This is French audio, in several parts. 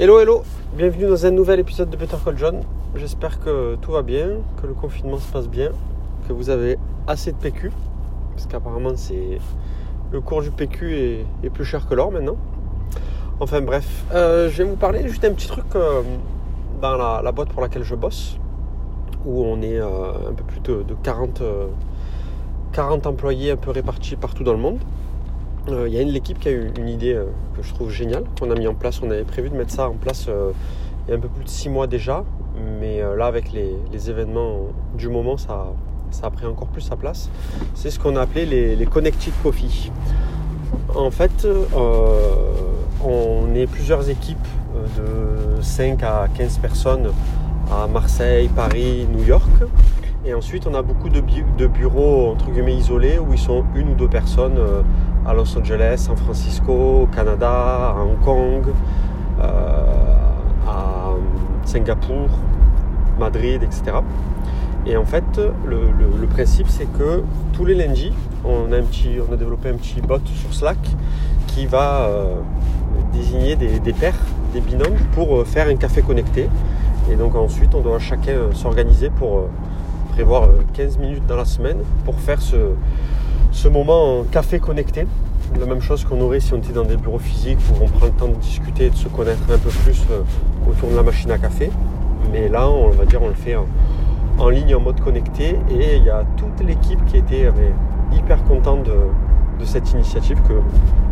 Hello hello, bienvenue dans un nouvel épisode de Better Call John. J'espère que tout va bien, que le confinement se passe bien, que vous avez assez de PQ, parce qu'apparemment c'est le cours du PQ est, plus cher que l'or maintenant. Enfin bref, euh, je vais vous parler juste un petit truc euh, dans la, boîte pour laquelle je bosse, où on est euh, un peu plus de, de 40, euh, 40 employés un peu répartis partout dans le monde. Euh, Il y a une l'équipe qui a eu une idée euh, que je trouve géniale, qu'on a mis en place. On avait prévu de mettre ça en place euh, il y a un peu plus de 6 mois déjà, mais là avec les, événements du moment, ça, a pris encore plus sa place. C'est ce qu'on a appelé les, les Connected Coffee. En fait, on est plusieurs équipes de 5 à 15 personnes à Marseille, Paris, New York. Et ensuite, on a beaucoup de, de bureaux entre guillemets isolés où ils sont une ou deux personnes à Los Angeles, San Francisco, Canada, à Hong Kong, euh, à Singapour, Madrid, etc. Et en fait, le, principe, c'est que tous les lundis, on a, un petit, on a développé un petit bot sur Slack qui va euh, désigner des, pairs, des binômes pour euh, faire un café connecté. Et donc ensuite, on doit chacun euh, s'organiser pour euh, prévoir euh, 15 minutes dans la semaine pour faire ce, ce moment en café connecté. La même chose qu'on aurait si on était dans des bureaux physiques où on prend le temps de discuter et de se connaître un peu plus euh, autour de la machine à café. Mais là, on va dire, on le fait en, ligne en mode connecté et il y a toute l'équipe qui était hyper contente de, cette initiative que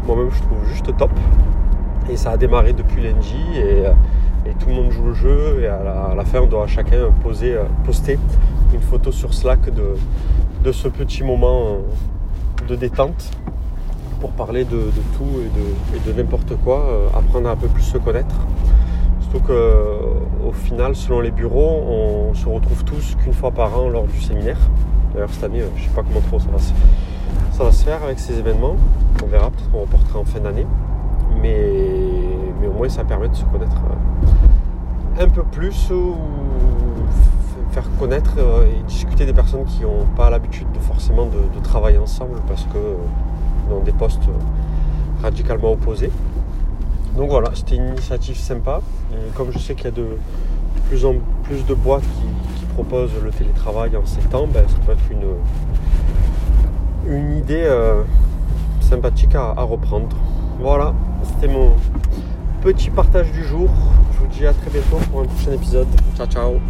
moi-même je trouve juste top. Et ça a démarré depuis et, euh, et tout le monde joue le jeu et à la, fin on doit chacun poser, euh, poster une photo sur Slack de, ce petit moment de détente pour parler de, tout et de, n'importe quoi, euh, apprendre à un peu plus se connaître. Surtout qu'au final, selon les bureaux, on se retrouve tous qu'une fois par an lors du séminaire. D'ailleurs, cette année, euh, je ne sais pas comment trop ça va, se, ça va se faire avec ces événements. On verra, peut-être qu'on reportera en fin d'année. Mais, au moins, ça permet de se connaître euh, un peu plus faire connaître euh, et discuter des personnes qui n'ont pas l'habitude de forcément de, travailler ensemble parce que euh, dans des postes euh, radicalement opposés. Donc voilà, c'était une initiative sympa. Et comme je sais qu'il y a de plus en plus de boîtes qui, proposent le télétravail en temps, ben, ça peut être une, une idée sympathique à reprendre. Voilà, c'était mon petit partage du jour. Je vous dis à très bientôt pour un prochain épisode. Ciao ciao